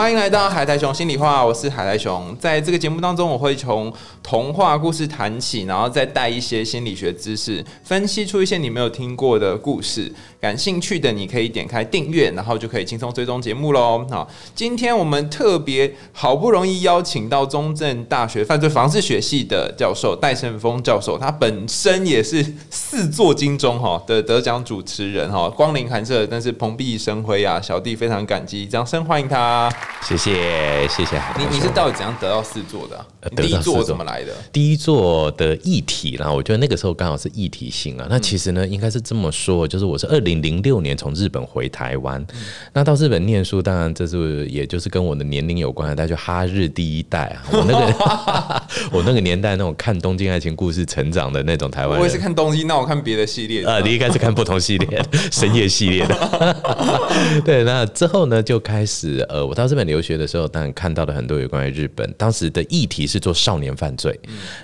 欢迎来到海苔熊心里话，我是海苔熊。在这个节目当中，我会从童话故事谈起，然后再带一些心理学知识，分析出一些你没有听过的故事。感兴趣的你可以点开订阅，然后就可以轻松追踪节目喽。好，今天我们特别好不容易邀请到中正大学犯罪防治学系的教授戴胜峰教授，他本身也是四座金钟哈的得奖主持人哈，光临寒舍，但是蓬荜生辉啊，小弟非常感激，掌声欢迎他。谢谢谢谢。你你是到底怎样得到四座的第一座怎么来的？第一座的议题啦，我觉得那个时候刚好是议题性啊。那其实呢，应该是这么说，就是我是二零零六年从日本回台湾，那到日本念书，当然这是也就是跟我的年龄有关的，但就哈日第一代啊，我那个 我那个年代那种看东京爱情故事成长的那种台湾人，我也是看东京，那我看别的系列。呃，你应该是看不同系列的深夜系列的。对，那之后呢，就开始呃，我到日本留学的时候，当然看到了很多有关于日本当时的议题是做少年犯罪，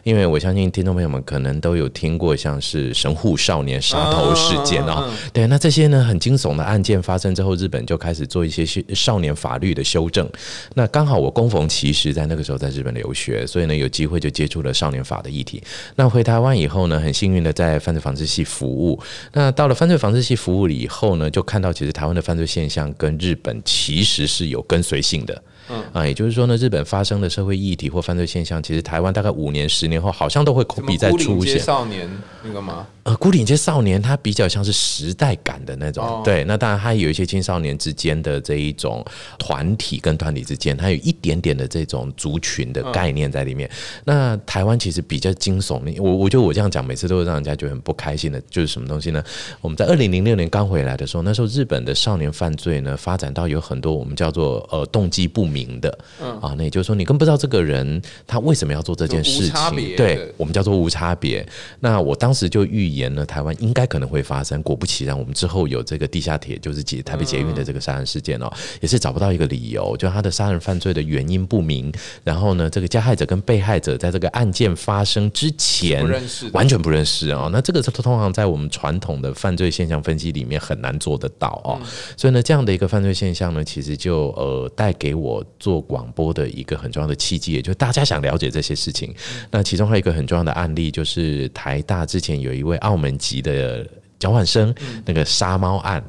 因为我相信听众朋友们可能都有听过像是神户少年杀头事件啊、嗯嗯对，那这些呢很惊悚的案件发生之后，日本就开始做一些少年法律的修正。那刚好我供逢其时，在那个时候在日本留学，所以呢有机会就接触了少年法的议题。那回台湾以后呢，很幸运的在犯罪防治系服务。那到了犯罪防治系服务了以后呢，就看到其实台湾的犯罪现象跟日本其实是有跟随性的。嗯啊，也就是说呢，日本发生的社会议题或犯罪现象，其实台湾大概五年、十年后，好像都会什么 copy 再孤岭街出现。少年那个吗？呃，孤岭街少年他比较像是时代感的那种，哦对。那当然，他有一些青少年之间的这一种团体跟团体之间，它有一点点的这种族群的概念在里面。那台湾其实比较惊悚的，我我觉得我这样讲，每次都会让人家觉得很不开心的，就是什么东西呢？我们在二零零六年刚回来的时候，那时候日本的少年犯罪呢，发展到有很多我们叫做呃动机不明的，啊，那也就是说你更不知道这个人他为什么要做这件事情，对我们叫做无差别。那我当时就预言呢台湾应该可能会发生，果不其然，我们之后有这个地下铁，就是捷台北捷运的这个杀人事件哦，也是找不到一个理由，就他的杀人犯罪的原因不明，然后呢，这个加害者跟被害者在这个案件发生之前不认识完全不认识哦。那这个是通常在我们传统的犯罪现象分析里面很难做得到哦。所以呢，这样的一个犯罪现象呢，其实就呃带给我做广播的一个很重要的契机，也就是大家想了解这些事情。那其中还有一个很重要的案例，就是台大之前有一位澳门籍的。交换生那个杀猫案，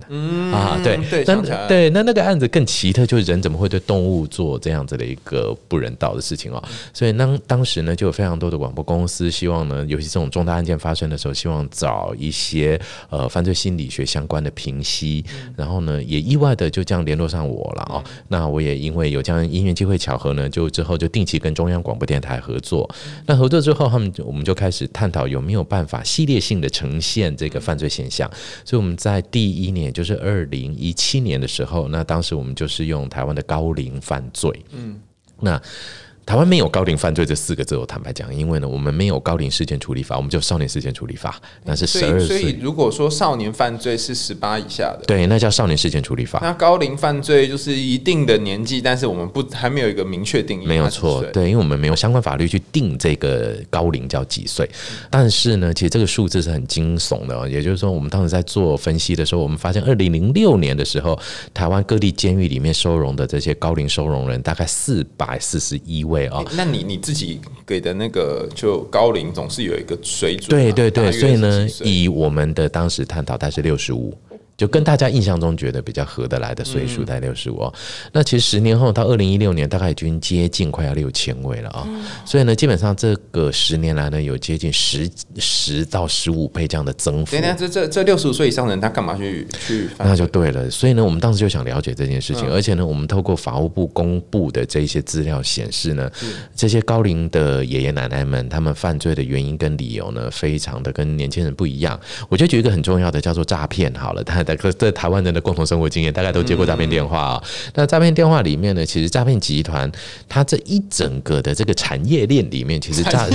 啊，对对那对，那那个案子更奇特，就是人怎么会对动物做这样子的一个不人道的事情哦？所以当当时呢，就有非常多的广播公司希望呢，尤其这种重大案件发生的时候，希望找一些呃犯罪心理学相关的评析，然后呢，也意外的就这样联络上我了哦。那我也因为有这样因缘机会巧合呢，就之后就定期跟中央广播电台合作。那合作之后，他们就我们就开始探讨有没有办法系列性的呈现这个犯罪现象。所以我们在第一年，就是二零一七年的时候，那当时我们就是用台湾的高龄犯罪，嗯，那。台湾没有高龄犯罪这四个字，我坦白讲，因为呢，我们没有高龄事件处理法，我们就少年事件处理法，那是所十二岁以所以，如果说少年犯罪是十八以下的，对，那叫少年事件处理法。那高龄犯罪就是一定的年纪，但是我们不还没有一个明确定义，没有错对，因为我们没有相关法律去定这个高龄叫几岁，但是呢，其实这个数字是很惊悚的、哦，也就是说，我们当时在做分析的时候，我们发现二零零六年的时候，台湾各地监狱里面收容的这些高龄收容人大概四百四十一位哦，那你你自己给的那个就高龄总是有一个水准嘛，对对对，所以呢以我们的当时探讨，它是六十五。就跟大家印象中觉得比较合得来的岁数，大概六十五。那其实十年后到二零一六年，大概已经接近快要六千位了啊、所以呢，基本上这个十年来呢，有接近十十到十五倍这样的增幅等一。下，这这这六十五岁以上的人，他干嘛去去？那就对了，所以呢，我们当时就想了解这件事情，而且呢，我们透过法务部公布的这一些资料显示呢，这些高龄的爷爷奶奶们，他们犯罪的原因跟理由呢，非常的跟年轻人不一样。我就举一个很重要的，叫做诈骗好了，它在在台湾人的共同生活经验，大概都接过诈骗电话啊。那诈骗电话里面呢，其实诈骗集团它这一整个的这个产业链里面，其实诈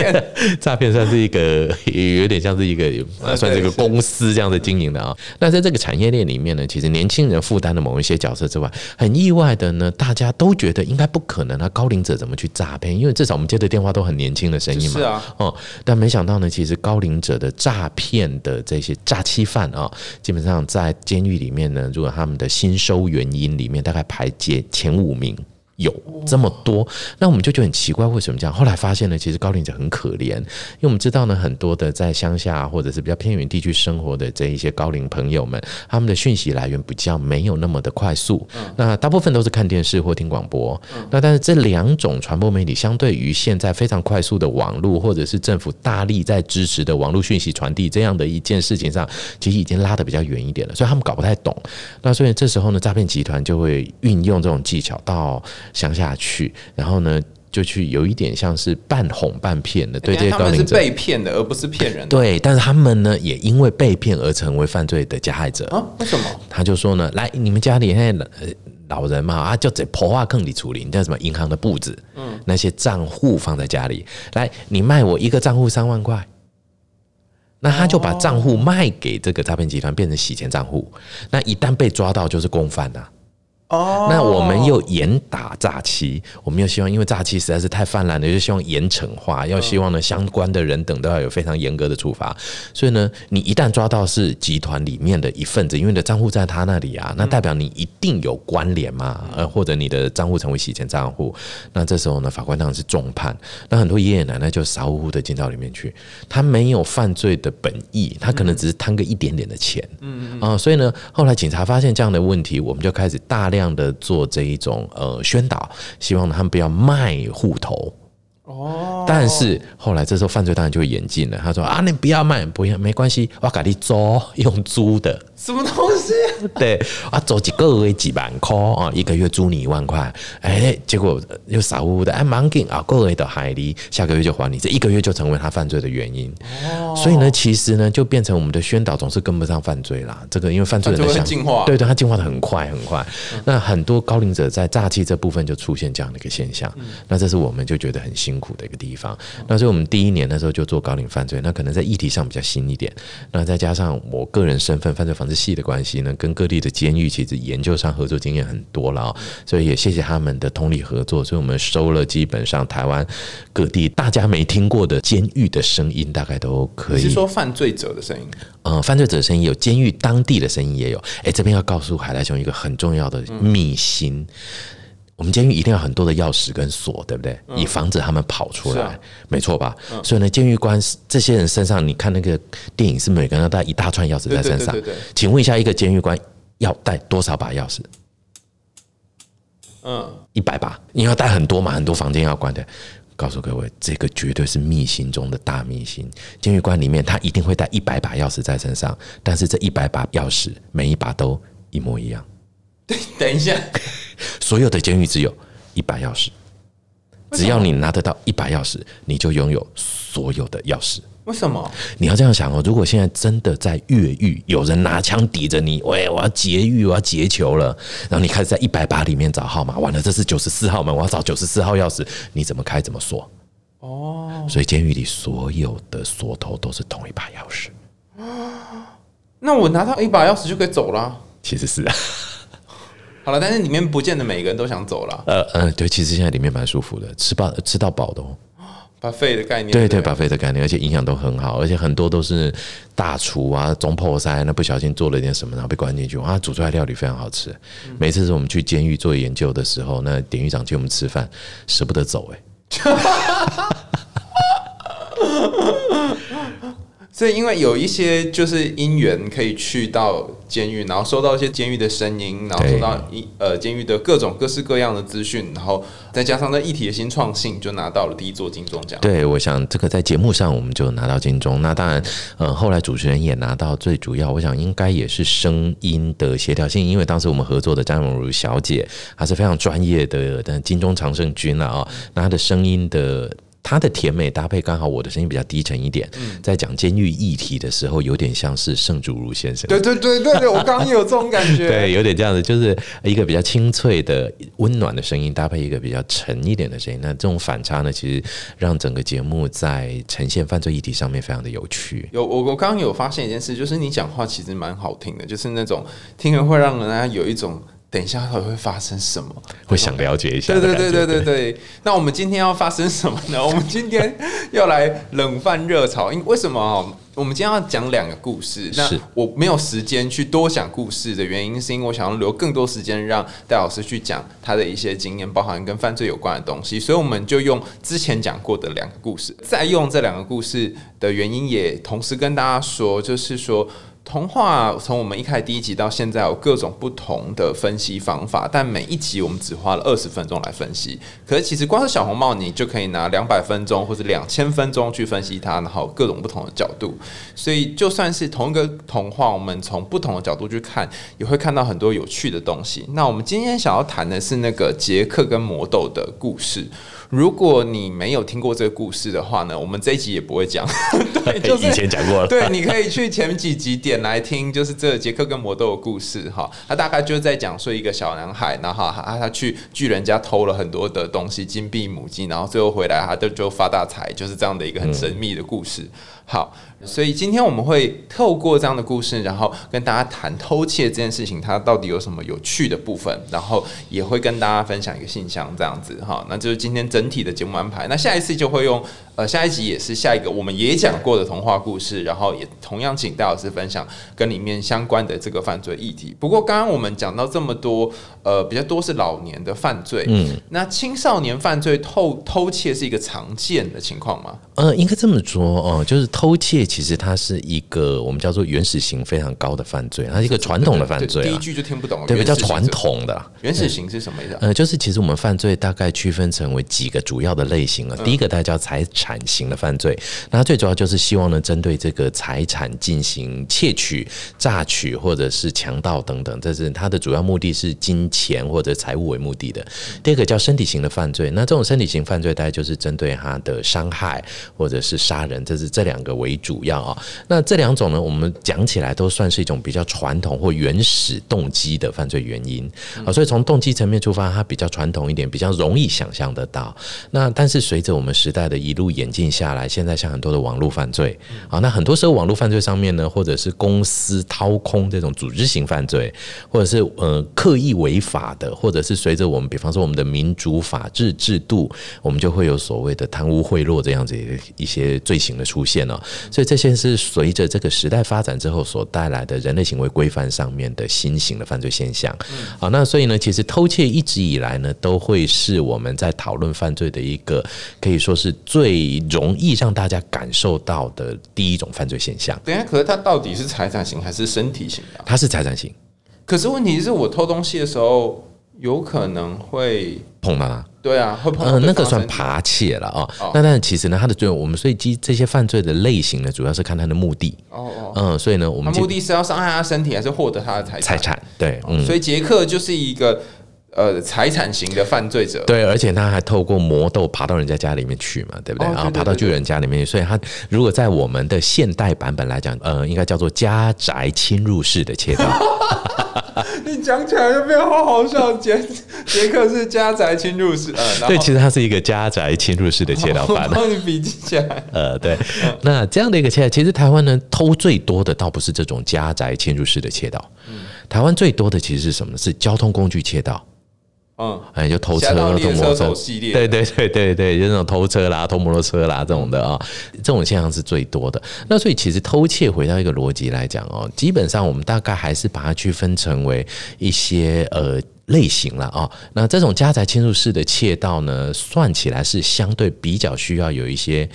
诈骗算是一个有点像是一个算是一个公司这样的经营的啊。那在这个产业链里面呢，其实年轻人负担的某一些角色之外，很意外的呢，大家都觉得应该不可能啊，高龄者怎么去诈骗？因为至少我们接的电话都很年轻的声音嘛。是啊，哦，但没想到呢，其实高龄者的诈骗的这些诈欺犯啊，基本上在监狱里面呢，如果他们的新收原因里面大概排前前五名。有这么多，那我们就觉得很奇怪，为什么这样？后来发现呢，其实高龄者很可怜，因为我们知道呢，很多的在乡下或者是比较偏远地区生活的这一些高龄朋友们，他们的讯息来源比较没有那么的快速，那大部分都是看电视或听广播。那但是这两种传播媒体，相对于现在非常快速的网络，或者是政府大力在支持的网络讯息传递这样的一件事情上，其实已经拉得比较远一点了，所以他们搞不太懂。那所以这时候呢，诈骗集团就会运用这种技巧到。乡下去，然后呢，就去有一点像是半哄半骗的，对这些高龄者被骗的，而不是骗人的。对，但是他们呢，也因为被骗而成为犯罪的加害者啊？为什么？他就说呢，来，你们家里现在老人嘛，啊，就在破化坑里处理，你叫什么银行的簿子，嗯，那些账户放在家里，来，你卖我一个账户三万块，那他就把账户卖给这个诈骗集团，变成洗钱账户。那一旦被抓到，就是共犯呐。哦，那我们又严打诈欺，我们又希望，因为诈欺实在是太泛滥了，就希望严惩化，要希望呢相关的人等都要有非常严格的处罚。所以呢，你一旦抓到是集团里面的一份子，因为你的账户在他那里啊，那代表你一定有关联嘛，呃，或者你的账户成为洗钱账户，那这时候呢，法官当然是重判。那很多爷爷奶奶就傻乎乎的进到里面去，他没有犯罪的本意，他可能只是贪个一点点的钱，嗯嗯啊，所以呢，后来警察发现这样的问题，我们就开始大。这样的做这一种呃宣导，希望他们不要卖户头。哦，但是后来这时候犯罪当然就会演进了。他说啊，你不要卖，不要没关系，我给你租用租的。什么东西？对啊，走几个月几万块啊，一个月租你一万块。哎，结果又傻乎乎的，哎，蛮紧啊，个月的海狸，下个月就还你，这一个月就成为他犯罪的原因。哦，所以呢，其实呢，就变成我们的宣导总是跟不上犯罪啦。这个因为犯罪人的进化，对对，他进化的很快很快。那很多高龄者在诈欺这部分就出现这样的一个现象。那这是我们就觉得很辛。辛苦的一个地方，那所以我们第一年的时候就做高龄犯罪，那可能在议题上比较新一点。那再加上我个人身份，犯罪防治系的关系呢，跟各地的监狱其实研究上合作经验很多了，所以也谢谢他们的通力合作。所以我们收了基本上台湾各地大家没听过的监狱的声音，大概都可以。是说犯罪者的声音？嗯，犯罪者的声音有，监狱当地的声音也有。哎，这边要告诉海来熊一个很重要的秘辛。我们监狱一定要很多的钥匙跟锁，对不对？以防止他们跑出来，没错吧？所以呢，监狱官这些人身上，你看那个电影是每个人要带一大串钥匙在身上。请问一下，一个监狱官要带多少把钥匙？嗯，一百把。你要带很多嘛？很多房间要关的。告诉各位，这个绝对是秘辛中的大秘辛。监狱官里面他一定会带一百把钥匙在身上，但是这一百把钥匙每一把都一模一样。对，等一下。所有的监狱只有一把钥匙，只要你拿得到一把钥匙，你就拥有所有的钥匙。为什么？你要这样想哦。如果现在真的在越狱，有人拿枪抵着你，喂，我要劫狱，我要劫囚了，然后你开始在一百把里面找号码，完了，这是九十四号门，我要找九十四号钥匙，你怎么开怎么锁？哦，所以监狱里所有的锁头都是同一把钥匙。那我拿到一把钥匙就可以走了？其实是啊。好了，但是里面不见得每个人都想走了。呃嗯，对，其实现在里面蛮舒服的，吃饱吃到饱的哦。把肺的概念，对对，把肺的概念，而且营养都很好，而且很多都是大厨啊，中破塞，那不小心做了点什么，然后被关进去，哇，煮出来料理非常好吃。每次是我们去监狱做研究的时候，那典狱长请我们吃饭，舍不得走哎。所以，因为有一些就是因缘可以去到监狱，然后收到一些监狱的声音，然后收到一呃监狱的各种各式各样的资讯，然后再加上那议题的新创性，就拿到了第一座金钟奖。对，我想这个在节目上我们就拿到金钟。那当然，呃，后来主持人也拿到最主要，我想应该也是声音的协调性，因为当时我们合作的张荣如小姐，她是非常专业的，但金钟常胜军了啊，那她的声音的。它的甜美搭配刚好我的声音比较低沉一点，在讲监狱议题的时候，有点像是盛祖如先生。对对对对对，我刚刚也有这种感觉。对，有点这样子，就是一个比较清脆的、温暖的声音，搭配一个比较沉一点的声音。那这种反差呢，其实让整个节目在呈现犯罪议题上面非常的有趣。有我我刚刚有发现一件事，就是你讲话其实蛮好听的，就是那种听了会让人家有一种。等一下，到底会发生什么？会想了解一下。对对对对对对。那我们今天要发生什么呢？我们今天要来冷饭热炒。因为什么啊？我们今天要讲两个故事。那我没有时间去多讲故事的原因，是因为我想要留更多时间让戴老师去讲他的一些经验，包含跟犯罪有关的东西。所以我们就用之前讲过的两个故事，再用这两个故事的原因，也同时跟大家说，就是说。童话从我们一开始第一集到现在有各种不同的分析方法，但每一集我们只花了二十分钟来分析。可是其实光是小红帽，你就可以拿两百分钟或者两千分钟去分析它，然后各种不同的角度。所以就算是同一个童话，我们从不同的角度去看，也会看到很多有趣的东西。那我们今天想要谈的是那个杰克跟魔豆的故事。如果你没有听过这个故事的话呢，我们这一集也不会讲。对，就是以前讲过了。对，你可以去前几集点来听，就是这杰克跟魔豆的故事哈。他大概就是在讲说一个小男孩，然后他他去巨人家偷了很多的东西，金币母鸡，然后最后回来他就就发大财，就是这样的一个很神秘的故事。好。所以今天我们会透过这样的故事，然后跟大家谈偷窃这件事情，它到底有什么有趣的部分，然后也会跟大家分享一个信箱这样子哈。那就是今天整体的节目安排。那下一次就会用呃下一集也是下一个我们也讲过的童话故事，然后也同样请戴老师分享跟里面相关的这个犯罪议题。不过刚刚我们讲到这么多，呃比较多是老年的犯罪，嗯，那青少年犯罪偷偷窃是一个常见的情况吗？呃，应该这么说哦，就是偷窃。其实它是一个我们叫做原始型非常高的犯罪，它是一个传统的犯罪。第一句就听不懂，对，比较传统的原始型是什么意思？呃，就是其实我们犯罪大概区分成为几个主要的类型了。第一个大家叫财产型的犯罪，那最主要就是希望呢针对这个财产进行窃取、榨取或者是强盗等等，这是它的主要目的是金钱或者财物为目的的。第二个叫身体型的犯罪，那这种身体型犯罪大概就是针对他的伤害或者是杀人，这是这两个为主。主要啊，那这两种呢，我们讲起来都算是一种比较传统或原始动机的犯罪原因。啊，所以从动机层面出发，它比较传统一点，比较容易想象得到。那但是随着我们时代的一路演进下来，现在像很多的网络犯罪啊，那很多时候网络犯罪上面呢，或者是公司掏空这种组织型犯罪，或者是呃刻意违法的，或者是随着我们比方说我们的民主法治制度，我们就会有所谓的贪污贿赂这样子一些罪行的出现了，所以这。这些是随着这个时代发展之后所带来的人类行为规范上面的新型的犯罪现象。好，那所以呢，其实偷窃一直以来呢，都会是我们在讨论犯罪的一个可以说是最容易让大家感受到的第一种犯罪现象。等下，可是它到底是财产型还是身体型的？它是财产型。可是问题是我偷东西的时候，有可能会碰到它。对啊，会碰嗯，那个算扒窃了啊。那但其实呢，它的作用，我们所以基这些犯罪的类型呢，主要是看他的目的。哦哦。嗯，所以呢，我们目的是要伤害他身体，还是获得他的财财产？对，嗯。所以杰克就是一个呃财产型的犯罪者。对，而且他还透过魔豆爬到人家家里面去嘛，对不对？然后爬到巨人家里面去，所以他如果在我们的现代版本来讲，呃，应该叫做家宅侵入式的窃盗。你讲起来就变好好笑，杰杰克是家宅侵入式，呃，对，其实它是一个家宅侵入式的窃盗犯。帮你笔记起来。呃，对，那这样的一个窃，其实台湾呢偷最多的倒不是这种家宅侵入式的窃盗，台湾最多的其实是什么？是交通工具窃盗。嗯，哎，就偷车、偷摩托车系列，对对对对对，就那种偷车啦、偷摩托车啦这种的啊，这种现象是最多的。那所以其实偷窃回到一个逻辑来讲哦，基本上我们大概还是把它区分成为一些呃类型了啊。那这种家宅侵入式的窃盗呢，算起来是相对比较需要有一些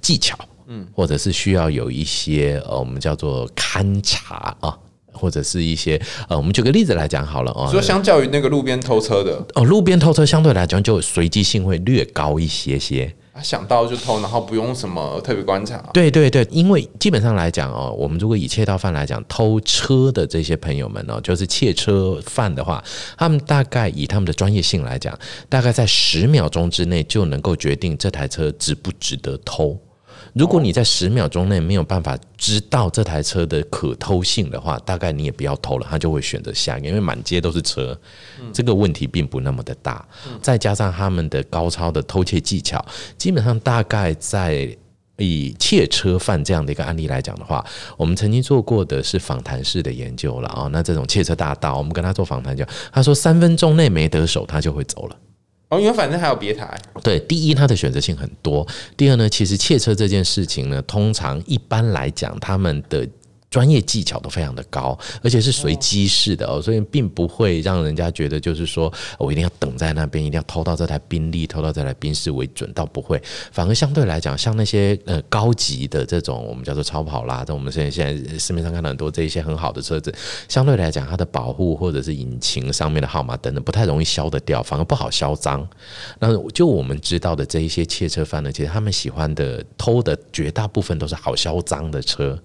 技巧，嗯，或者是需要有一些呃我们叫做勘察啊。或者是一些呃，我们举个例子来讲好了哦。说相较于那个路边偷车的哦，路边偷车相对来讲就随机性会略高一些些啊想到就偷，然后不用什么特别观察。对对对，因为基本上来讲哦，我们如果以窃盗犯来讲，偷车的这些朋友们哦，就是窃车犯的话，他们大概以他们的专业性来讲，大概在十秒钟之内就能够决定这台车值不值得偷。如果你在十秒钟内没有办法知道这台车的可偷性的话，大概你也不要偷了，他就会选择下一个，因为满街都是车，这个问题并不那么的大。再加上他们的高超的偷窃技巧，基本上大概在以窃车犯这样的一个案例来讲的话，我们曾经做过的是访谈式的研究了啊。那这种窃车大盗，我们跟他做访谈，就他说三分钟内没得手，他就会走了。因为反正还有别台。对，第一，它的选择性很多；第二呢，其实窃车这件事情呢，通常一般来讲，他们的。专业技巧都非常的高，而且是随机式的哦，所以并不会让人家觉得就是说我一定要等在那边，一定要偷到这台宾利，偷到这台宾士为准，倒不会。反而相对来讲，像那些呃高级的这种我们叫做超跑啦，在我们现在现在市面上看到很多这一些很好的车子，相对来讲它的保护或者是引擎上面的号码等等不太容易消得掉，反而不好销赃。那就我们知道的这一些窃车犯呢，其实他们喜欢的偷的绝大部分都是好销赃的车。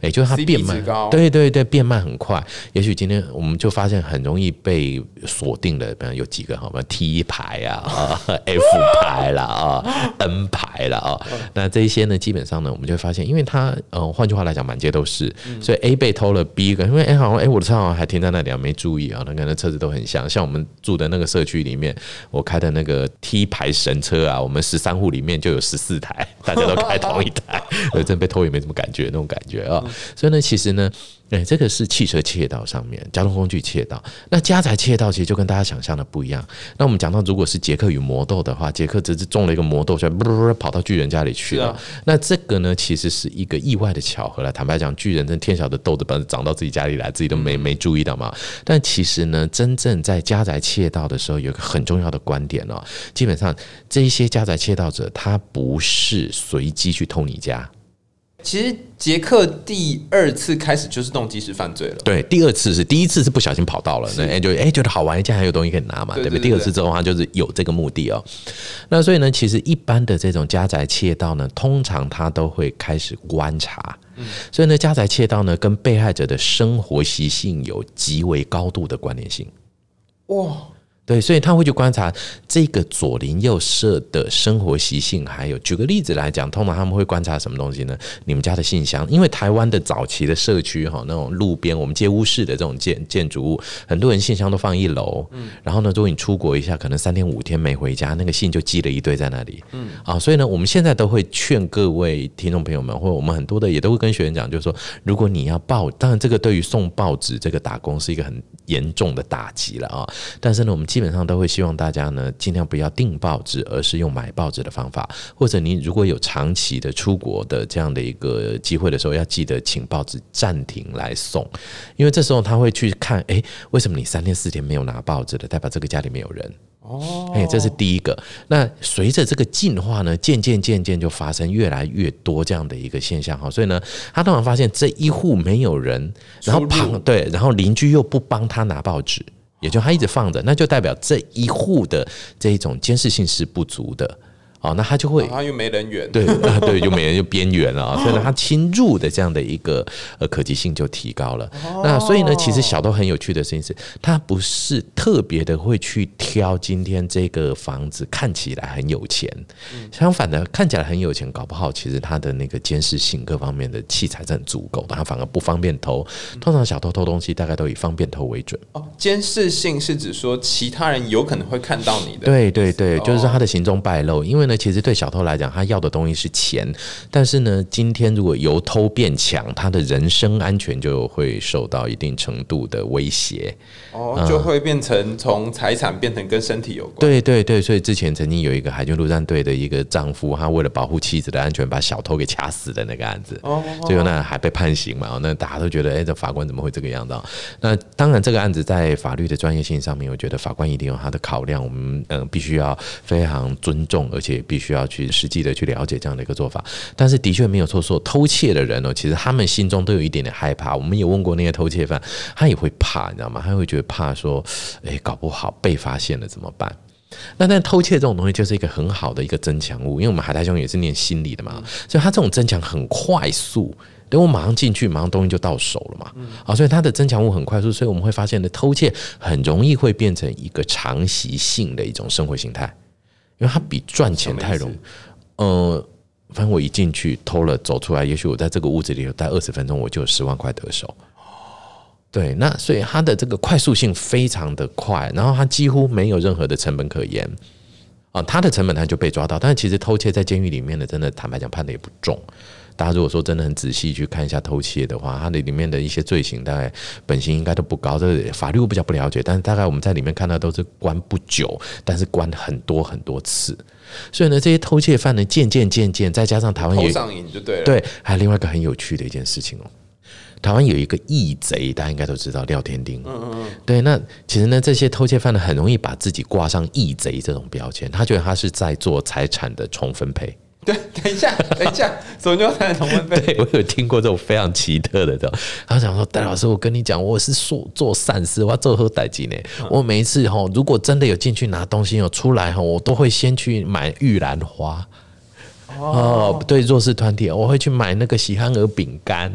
也就是它变慢，对对对，变慢很快。也许今天我们就发现很容易被锁定的，比方有几个，好吧，T 牌啊，F 牌啦啊，N 牌啦啊。那这些呢，基本上呢，我们就会发现，因为它，呃，换句话来讲，满街都是，所以 A 被偷了，B 个，因为哎，好像哎，我的车好像还停在那里啊，没注意啊。那可能车子都很像，像我们住的那个社区里面，我开的那个 T 牌神车啊，我们十三户里面就有十四台，大家都开同一台，真被偷也没什么感觉，那种感觉。啊，所以呢，其实呢，哎，这个是汽车窃盗上面，交通工具窃盗。那家宅窃盗其实就跟大家想象的不一样。那我们讲到，如果是杰克与魔豆的话，杰克只是中了一个魔豆，就不不不跑到巨人家里去了。那这个呢，其实是一个意外的巧合了。坦白讲，巨人跟天晓的豆子本长到自己家里来，自己都没没注意到嘛。但其实呢，真正在家宅窃盗的时候，有一个很重要的观点哦，基本上这一些家宅窃盗者，他不是随机去偷你家。其实杰克第二次开始就是动机式犯罪了。对，第二次是第一次是不小心跑到了，那哎就哎觉得好玩，竟然还有东西可以拿嘛，对不对？第二次之后他就是有这个目的哦。那所以呢，其实一般的这种家宅窃盗呢，通常他都会开始观察。嗯，所以呢，家宅窃盗呢，跟被害者的生活习性有极为高度的关联性。哇！对，所以他会去观察这个左邻右舍的生活习性，还有举个例子来讲，通常他们会观察什么东西呢？你们家的信箱，因为台湾的早期的社区哈，那种路边我们街屋式的这种建建筑物，很多人信箱都放一楼，嗯，然后呢，如果你出国一下，可能三天五天没回家，那个信就积了一堆在那里，嗯，啊，所以呢，我们现在都会劝各位听众朋友们，或者我们很多的也都会跟学员讲，就是说，如果你要报，当然这个对于送报纸这个打工是一个很严重的打击了啊，但是呢，我们基本上都会希望大家呢，尽量不要订报纸，而是用买报纸的方法。或者你如果有长期的出国的这样的一个机会的时候，要记得请报纸暂停来送，因为这时候他会去看，哎，为什么你三天四天没有拿报纸的，代表这个家里没有人哦。哎，这是第一个。那随着这个进化呢，渐渐渐渐就发生越来越多这样的一个现象哈。所以呢，他突然发现这一户没有人，然后旁对，然后邻居又不帮他拿报纸。也就他一直放着，那就代表这一户的这一种监视性是不足的。哦，那他就会，他又没人缘，对啊，对，就没人就边缘了啊，所以呢，他侵入的这样的一个呃可及性就提高了。那所以呢，其实小豆很有趣的事情是，他不是特别的会去挑今天这个房子看起来很有钱，相反的，看起来很有钱，搞不好其实他的那个监视性各方面的器材是很足够的，他反而不方便偷。通常小偷偷东西大概都以方便偷为准。哦，监视性是指说其他人有可能会看到你的，对对对，就是说他的行踪败露，因为呢。其实对小偷来讲，他要的东西是钱，但是呢，今天如果由偷变强，他的人身安全就会受到一定程度的威胁。哦，就会变成从财产变成跟身体有关。对对对，所以之前曾经有一个海军陆战队的一个丈夫，他为了保护妻子的安全，把小偷给掐死的那个案子，哦最后呢还被判刑嘛？那大家都觉得，哎，这法官怎么会这个样子？那当然，这个案子在法律的专业性上面，我觉得法官一定有他的考量，我们嗯必须要非常尊重，而且必须要去实际的去了解这样的一个做法。但是的确没有错，说偷窃的人哦，其实他们心中都有一点点害怕。我们也问过那些偷窃犯，他也会怕，你知道吗？他会觉得。怕说，哎，搞不好被发现了怎么办？那但偷窃这种东西就是一个很好的一个增强物，因为我们海苔兄也是念心理的嘛，所以他这种增强很快速。等我马上进去，马上东西就到手了嘛。啊，所以它的增强物很快速，所以我们会发现的，偷窃很容易会变成一个长习性的一种生活形态，因为它比赚钱太容易。呃，反正我一进去偷了，走出来，也许我在这个屋子里待二十分钟，我就有十万块得手。对，那所以它的这个快速性非常的快，然后它几乎没有任何的成本可言啊，它的成本它就被抓到，但是其实偷窃在监狱里面的，真的坦白讲判的也不重。大家如果说真的很仔细去看一下偷窃的话，它的里面的一些罪行大概本刑应该都不高，这个法律我比较不了解，但是大概我们在里面看到都是关不久，但是关很多很多次。所以呢，这些偷窃犯呢，渐渐渐渐，再加上台湾也上瘾就对了。对，还有另外一个很有趣的一件事情哦，台湾有一个义贼，大家应该都知道廖天丁。嗯嗯嗯。对，那其实呢，这些偷窃犯呢，很容易把自己挂上义贼这种标签，他觉得他是在做财产的重分配。对，等一下，等一下，什么叫财产重分配？对我有听过这种非常奇特的，的。他讲说，戴老师，我跟你讲，我是做做善事，我要做喝代金呢。我每一次哈，如果真的有进去拿东西有出来哈，我都会先去买玉兰花。哦，对，弱势团体，我会去买那个喜憨儿饼干，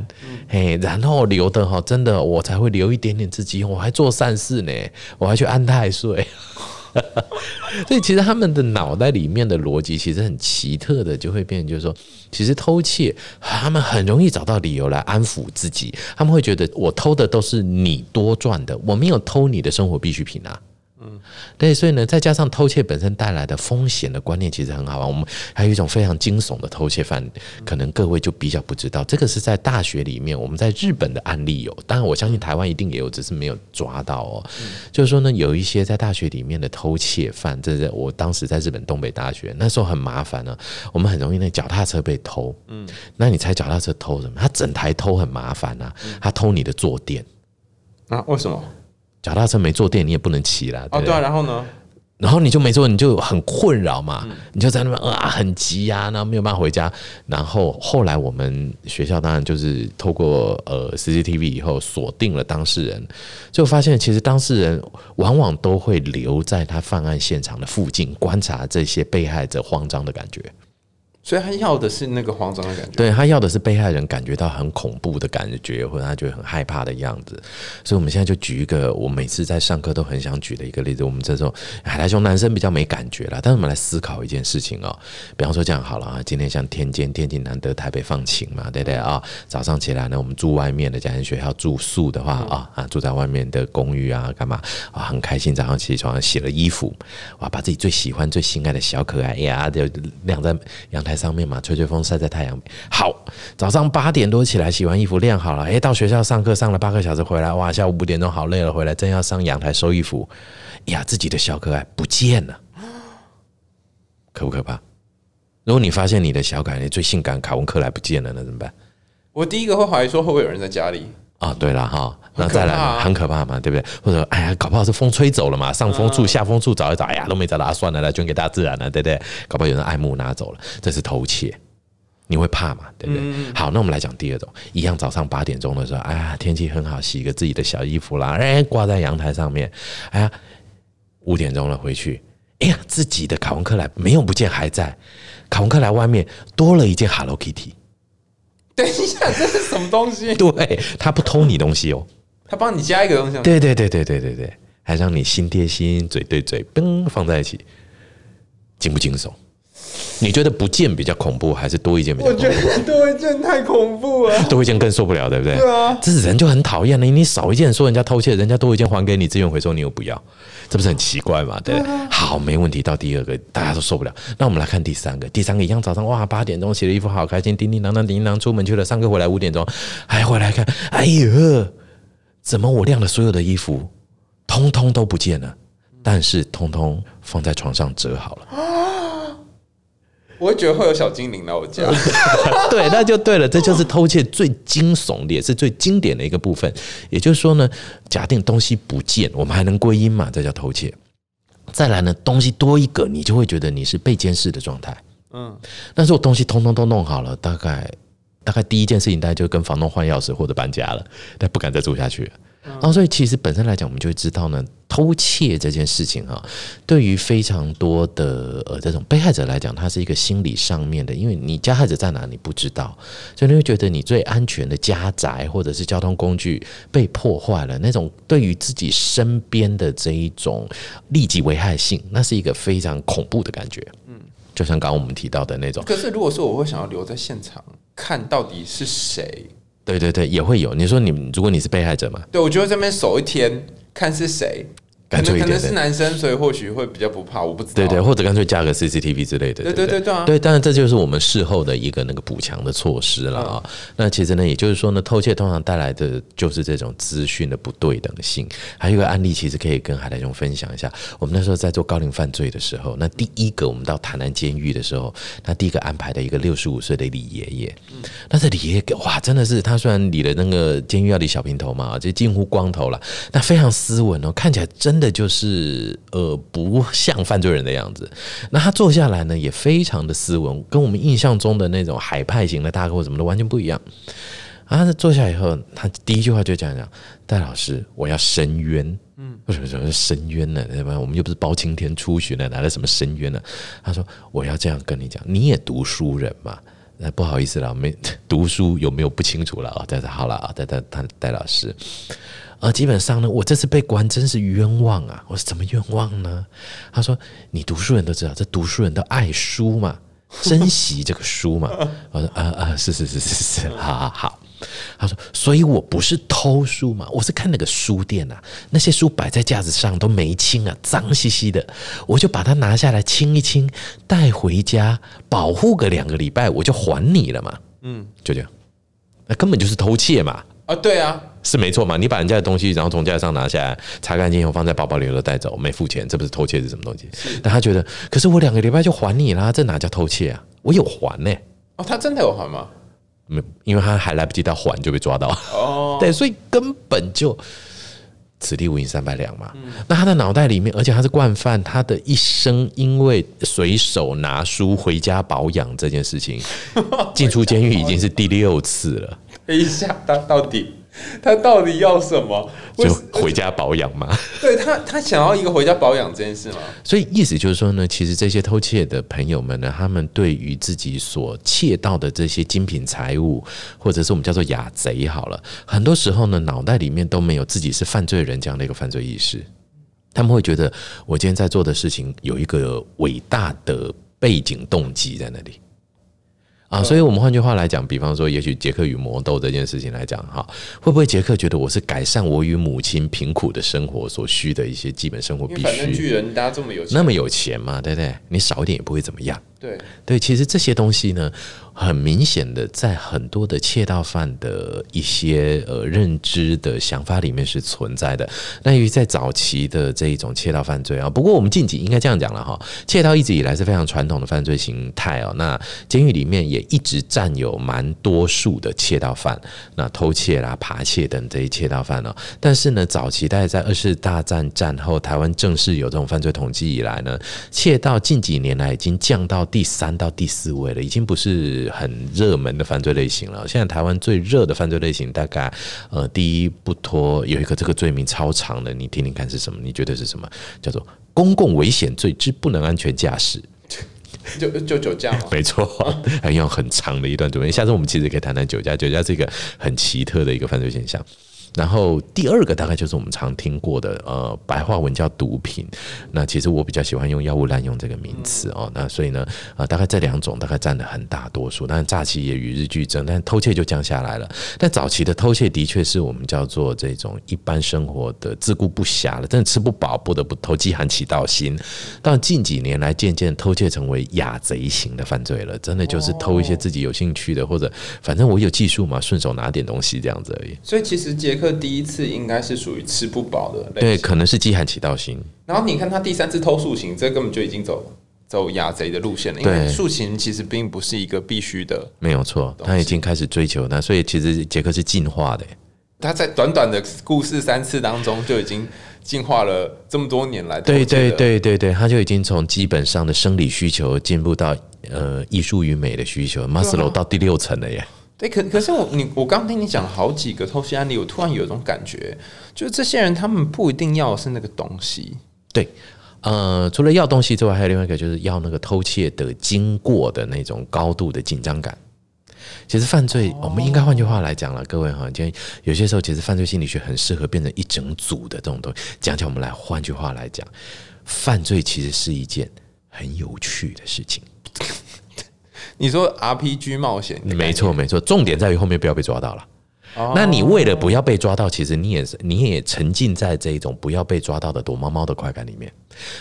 嘿，然后留的哈，真的我才会留一点点自己，我还做善事呢，我还去安太岁。所以其实他们的脑袋里面的逻辑其实很奇特的，就会变，就是说，其实偷窃，他们很容易找到理由来安抚自己，他们会觉得我偷的都是你多赚的，我没有偷你的生活必需品啊。嗯，对，所以呢，再加上偷窃本身带来的风险的观念，其实很好玩。我们还有一种非常惊悚的偷窃犯，可能各位就比较不知道。这个是在大学里面，我们在日本的案例有，当然我相信台湾一定也有，只是没有抓到哦。就是说呢，有一些在大学里面的偷窃犯，这是我当时在日本东北大学那时候很麻烦呢，我们很容易那脚踏车被偷。嗯，那你猜脚踏车偷什么？他整台偷很麻烦啊，他偷你的坐垫啊？为什么？脚踏车没坐垫，你也不能骑了。哦，对啊，然后呢？然后你就没坐，你就很困扰嘛，你就在那边啊，很急呀，然后没有办法回家。然后后来我们学校当然就是透过呃 CCTV 以后锁定了当事人，就发现其实当事人往往都会留在他犯案现场的附近，观察这些被害者慌张的感觉。所以他要的是那个慌张的感觉，对他要的是被害人感觉到很恐怖的感觉，或者他觉得很害怕的样子。所以我们现在就举一个我每次在上课都很想举的一个例子。我们这种海苔兄男生比较没感觉了，但是我们来思考一件事情哦。比方说这样好了啊，今天像天间天气难得，台北放晴嘛，对不对啊？早上起来呢，我们住外面的家庭学校住宿的话啊啊，住在外面的公寓啊，干嘛啊？很开心，早上起床洗了衣服，哇，把自己最喜欢、最心爱的小可爱呀，就晾在阳台。上面嘛，吹吹风，晒在太阳。好，早上八点多起来，洗完衣服晾好了。诶，到学校上课上了八个小时，回来哇，下午五点钟好累了，回来正要上阳台收衣服，呀，自己的小可爱不见了，可不可怕？如果你发现你的小可爱最性感卡文克莱不见了，那怎么办？我第一个会怀疑说会不会有人在家里啊？对了哈。那再来很可怕嘛，对不对？或者哎呀，搞不好是风吹走了嘛，上风处、下风处找一找，哎呀，都没找到，算了，来捐给大自然了，对不对？搞不好有人爱慕拿走了，这是偷窃，你会怕嘛，对不对？好，那我们来讲第二种，一样早上八点钟的时候，哎呀，天气很好，洗一个自己的小衣服啦，哎，挂在阳台上面，哎呀，五点钟了回去，哎呀，自己的卡文克莱没有不见，还在，卡文克莱外面多了一件 Hello Kitty，等一下，这是什么东西？对他不偷你东西哦。他帮你加一个东西，对对对对对对对，还让你心贴心，嘴对嘴，嘣放在一起，惊不惊悚？你觉得不见比较恐怖，还是多一件比较？我觉得多一件太恐怖了，多一件更受不了，对不对？对啊，这人就很讨厌了。你少一件说人家偷窃，人家多一件还给你资源回收，你又不要，这不是很奇怪吗？对，好，没问题。到第二个，大家都受不了。那我们来看第三个，第三个一样，早上哇八点钟洗了衣服，好开心，叮叮当当，叮叮当出门去了，上课回来五点钟，还回来看，哎呦。怎么我晾的所有的衣服，通通都不见了？但是通通放在床上折好了。我觉得会有小精灵来我家。对，那就对了，这就是偷窃最惊悚的也是最经典的一个部分。也就是说呢，假定东西不见，我们还能归因嘛？这叫偷窃。再来呢，东西多一个，你就会觉得你是被监视的状态。嗯，但是我东西通通都弄好了，大概。大概第一件事情，大概就跟房东换钥匙或者搬家了，但不敢再住下去。然后所以其实本身来讲，我们就会知道呢，偷窃这件事情哈，对于非常多的呃这种被害者来讲，它是一个心理上面的，因为你加害者在哪你不知道，所以你会觉得你最安全的家宅或者是交通工具被破坏了，那种对于自己身边的这一种立即危害性，那是一个非常恐怖的感觉。嗯，就像刚刚我们提到的那种，可是如果说我会想要留在现场看到底是谁，对对对，也会有。你说你如果你是被害者嘛，对我就会这边守一天，看是谁。可干脆一点能可能是男生，所以或许会比较不怕，我不知道。对对，或者干脆加个 CCTV 之类的，对不对对对啊对，当然这就是我们事后的一个那个补强的措施了啊。那其实呢，也就是说呢，偷窃通常带来的就是这种资讯的不对等性。还有一个案例，其实可以跟海苔兄分享一下。我们那时候在做高龄犯罪的时候，那第一个我们到台南监狱的时候，那第一个安排的一个六十五岁的李爷爷，那这李爷爷哇，真的是他虽然理了那个监狱要理小平头嘛，就近乎光头了，那非常斯文哦，看起来真真的就是呃不像犯罪人的样子。那他坐下来呢，也非常的斯文，跟我们印象中的那种海派型的大哥或什么的完全不一样。啊，他坐下以后，他第一句话就这样讲：“戴老师，我要申冤。”嗯，为什么说申冤呢？对吧？我们又不是包青天出巡的，哪来什么申冤呢？他说：“我要这样跟你讲，你也读书人嘛。”那不好意思了，没 读书有没有不清楚了啊？戴戴好了啊，戴戴戴戴老师，呃，基本上呢，我这次被关真是冤枉啊！我是怎么冤枉呢？他说：“你读书人都知道，这读书人都爱书嘛，珍惜这个书嘛。”我说：“啊啊，是是是是是，好好好。”他说：“所以我不是偷书嘛，我是看那个书店啊，那些书摆在架子上都没清啊，脏兮兮的，我就把它拿下来清一清，带回家保护个两个礼拜，我就还你了嘛。嗯，就这样，那根本就是偷窃嘛。”啊，对啊，是没错嘛？你把人家的东西，然后从架上拿下来，擦干净以后放在包包里头带走，没付钱，这不是偷窃是什么东西？但他觉得，可是我两个礼拜就还你啦，这哪叫偷窃啊？我有还呢、哦，他真的有还吗？没，因为他还来不及到还就被抓到，哦，对，所以根本就此地无银三百两嘛。那他的脑袋里面，而且他是惯犯，他的一生因为随手拿书回家保养这件事情，进出监狱已经是第六次了，等一下，到到底 他到底要什么？就 回家保养吗。对他，他想要一个回家保养这件事吗？所以意思就是说呢，其实这些偷窃的朋友们呢，他们对于自己所窃到的这些精品财物，或者是我们叫做雅贼好了，很多时候呢，脑袋里面都没有自己是犯罪人这样的一个犯罪意识。他们会觉得，我今天在做的事情有一个伟大的背景动机在那里。啊，所以我们换句话来讲，比方说，也许杰克与魔豆这件事情来讲，哈，会不会杰克觉得我是改善我与母亲贫苦的生活所需的一些基本生活必因为反正须？巨人大家这么有钱，那么有钱嘛，对不对？你少一点也不会怎么样。对，对，其实这些东西呢，很明显的在很多的窃盗犯的一些呃认知的想法里面是存在的。那由于在早期的这一种窃盗犯罪啊，不过我们近几应该这样讲了哈，窃盗一直以来是非常传统的犯罪形态哦。那监狱里面也一直占有蛮多数的窃盗犯，那偷窃啦、扒窃等这些窃盗犯哦。但是呢，早期大概在二次大战战后，台湾正式有这种犯罪统计以来呢，窃盗近几年来已经降到第三到第四位了，已经不是很热门的犯罪类型了。现在台湾最热的犯罪类型，大概呃第一不脱有一个这个罪名超长的，你听听看是什么？你觉得是什么？叫做公共危险罪之不能安全驾驶。就就酒驾嘛。没错，很有很长的一段主名。下次我们其实可以谈谈酒驾，酒驾是一个很奇特的一个犯罪现象。然后第二个大概就是我们常听过的，呃，白话文叫毒品。那其实我比较喜欢用药物滥用这个名词哦。那所以呢，呃，大概这两种大概占了很大多数。但是诈欺也与日俱增，但偷窃就降下来了。但早期的偷窃的确是我们叫做这种一般生活的自顾不暇了，真的吃不饱不得不偷，饥寒起盗心。但近几年来，渐渐偷窃成为雅贼型的犯罪了，真的就是偷一些自己有兴趣的，或者反正我有技术嘛，顺手拿点东西这样子而已。所以其实杰克第一次应该是属于吃不饱的类对，可能是饥寒起盗心。然后你看他第三次偷竖琴，这根本就已经走走雅贼的路线了，因为对竖琴其实并不是一个必须的，没有错，他已经开始追求那，所以其实杰克是进化的。他在短短的故事三次当中就已经进化了这么多年来，对对，对对对，他就已经从基本上的生理需求进步到呃艺术与美的需求，马斯洛到第六层了耶。对，可可是我你我刚听你讲好几个偷窃案例，我突然有一种感觉，就是这些人他们不一定要是那个东西，对，呃，除了要东西之外，还有另外一个就是要那个偷窃的经过的那种高度的紧张感。其实犯罪，我们应该换句话来讲了，各位哈，今天有些时候其实犯罪心理学很适合变成一整组的这种东西。讲讲，我们来换句话来讲，犯罪其实是一件很有趣的事情。你说 RPG 冒险，没错没错，重点在于后面不要被抓到了。那你为了不要被抓到，其实你也是你也沉浸在这一种不要被抓到的躲猫猫的快感里面。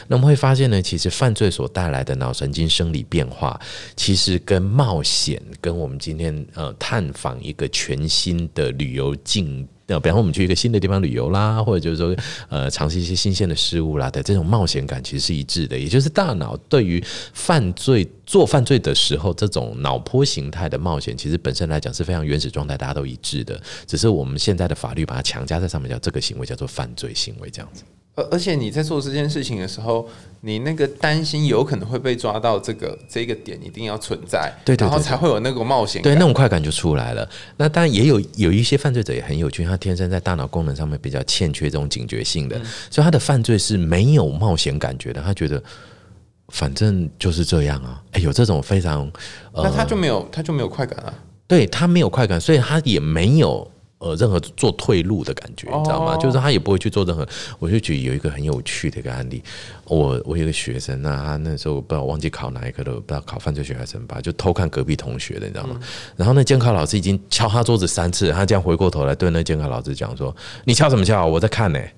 那我们会发现呢，其实犯罪所带来的脑神经生理变化，其实跟冒险，跟我们今天呃探访一个全新的旅游境。那比方我们去一个新的地方旅游啦，或者就是说，呃，尝试一些新鲜的事物啦的这种冒险感，其实是一致的。也就是大脑对于犯罪做犯罪的时候，这种脑波形态的冒险，其实本身来讲是非常原始状态，大家都一致的。只是我们现在的法律把它强加在上面，叫这个行为叫做犯罪行为，这样子。而而且你在做这件事情的时候，你那个担心有可能会被抓到，这个这个点一定要存在，对对，然后才会有那个冒险，对那种快感就出来了。那当然也有有一些犯罪者也很有趣，他天生在大脑功能上面比较欠缺这种警觉性的，所以他的犯罪是没有冒险感觉的。他觉得反正就是这样啊，哎，有这种非常，那他就没有他就没有快感啊，对他没有快感，所以他也没有。呃，任何做退路的感觉，你知道吗？就是他也不会去做任何。我就举有一个很有趣的一个案例，我我有个学生，那他那时候不知道忘记考哪一科了，不知道考犯罪学还是什么吧，就偷看隔壁同学的，你知道吗？然后那监考老师已经敲他桌子三次，他这样回过头来对那监考老师讲说：“你敲什么敲？我在看呢。”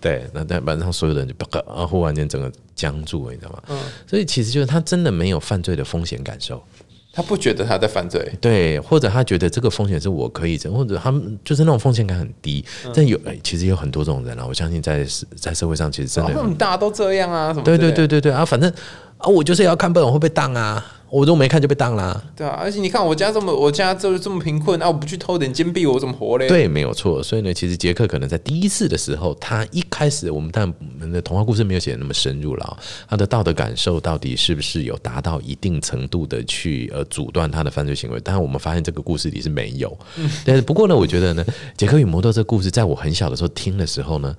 对，那但班上所有人就不啊，忽然间整个僵住了，你知道吗？嗯，所以其实就是他真的没有犯罪的风险感受。他不觉得他在犯罪，对，或者他觉得这个风险是我可以承，或者他们就是那种风险感很低。但有，其实有很多这种人啊，我相信在在社会上其实真的，大家都这样啊，什么？对对对对对啊，反正啊，我就是要看不懂会被当啊。我都没看就被当啦，对啊，而且你看我家这么，我家就是这么贫困啊，我不去偷点金币，我怎么活嘞？对，没有错。所以呢，其实杰克可能在第一次的时候，他一开始我们但我们的童话故事没有写的那么深入了，他的道德感受到底是不是有达到一定程度的去呃阻断他的犯罪行为？但是我们发现这个故事里是没有。但是不过呢，我觉得呢，杰克与魔豆这个故事，在我很小的时候听的时候呢。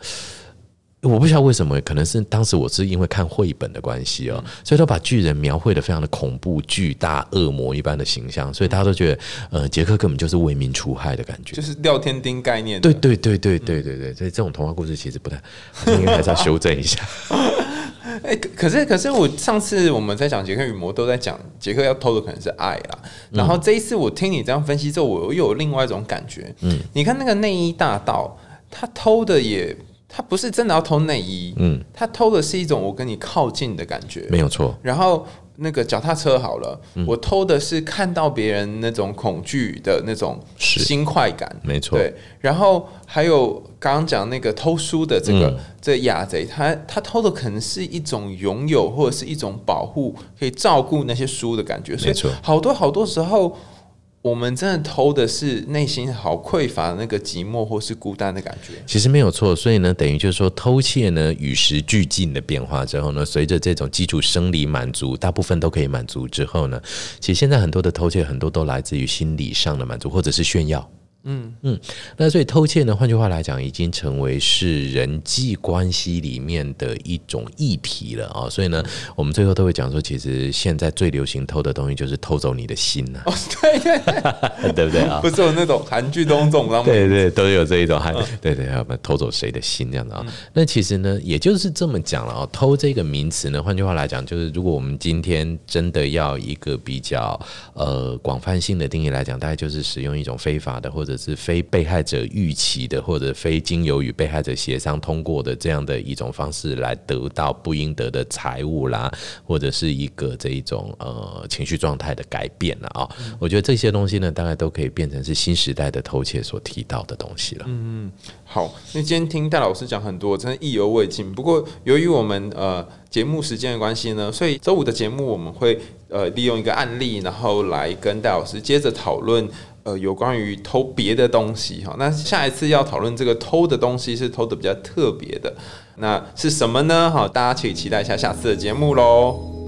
我不知道为什么，可能是当时我是因为看绘本的关系哦，所以都把巨人描绘的非常的恐怖、巨大、恶魔一般的形象，所以大家都觉得，呃，杰克根本就是为民除害的感觉，就是廖天丁概念。对对对对对对对，所以这种童话故事其实不太，应该还是要修正一下。哎，可是可是我上次我们在讲杰克与魔都在讲杰克要偷的可能是爱啦，然后这一次我听你这样分析之后，我又有另外一种感觉。嗯，你看那个内衣大盗，他偷的也。他不是真的要偷内衣，嗯，他偷的是一种我跟你靠近的感觉，没有错。然后那个脚踏车好了，我偷的是看到别人那种恐惧的那种新快感，没错。对，然后还有刚刚讲那个偷书的这个这雅贼，他他偷的可能是一种拥有或者是一种保护，可以照顾那些书的感觉，没错。好多好多时候。我们真的偷的是内心好匮乏的那个寂寞或是孤单的感觉。其实没有错，所以呢，等于就是说，偷窃呢与时俱进的变化之后呢，随着这种基础生理满足，大部分都可以满足之后呢，其实现在很多的偷窃，很多都来自于心理上的满足，或者是炫耀。嗯嗯，那所以偷窃呢，换句话来讲，已经成为是人际关系里面的一种议题了啊。所以呢，我们最后都会讲说，其实现在最流行偷的东西就是偷走你的心呐。哦，对对，对 不对啊？不是有那种韩剧当中，对对，都有这一种韩，对对，要不偷走谁的心这样的啊？那其实呢，也就是这么讲了啊。偷这个名词呢，换句话来讲，就是如果我们今天真的要一个比较呃广泛性的定义来讲，大概就是使用一种非法的或者者是非被害者预期的，或者非经由与被害者协商通过的这样的一种方式来得到不应得的财物啦，或者是一个这一种呃情绪状态的改变了啊，我觉得这些东西呢，大概都可以变成是新时代的偷窃所提到的东西了。嗯，好，那今天听戴老师讲很多，真的意犹未尽。不过由于我们呃节目时间的关系呢，所以周五的节目我们会呃利用一个案例，然后来跟戴老师接着讨论。呃，有关于偷别的东西哈，那下一次要讨论这个偷的东西是偷的比较特别的，那是什么呢？哈，大家请期待一下下次的节目喽。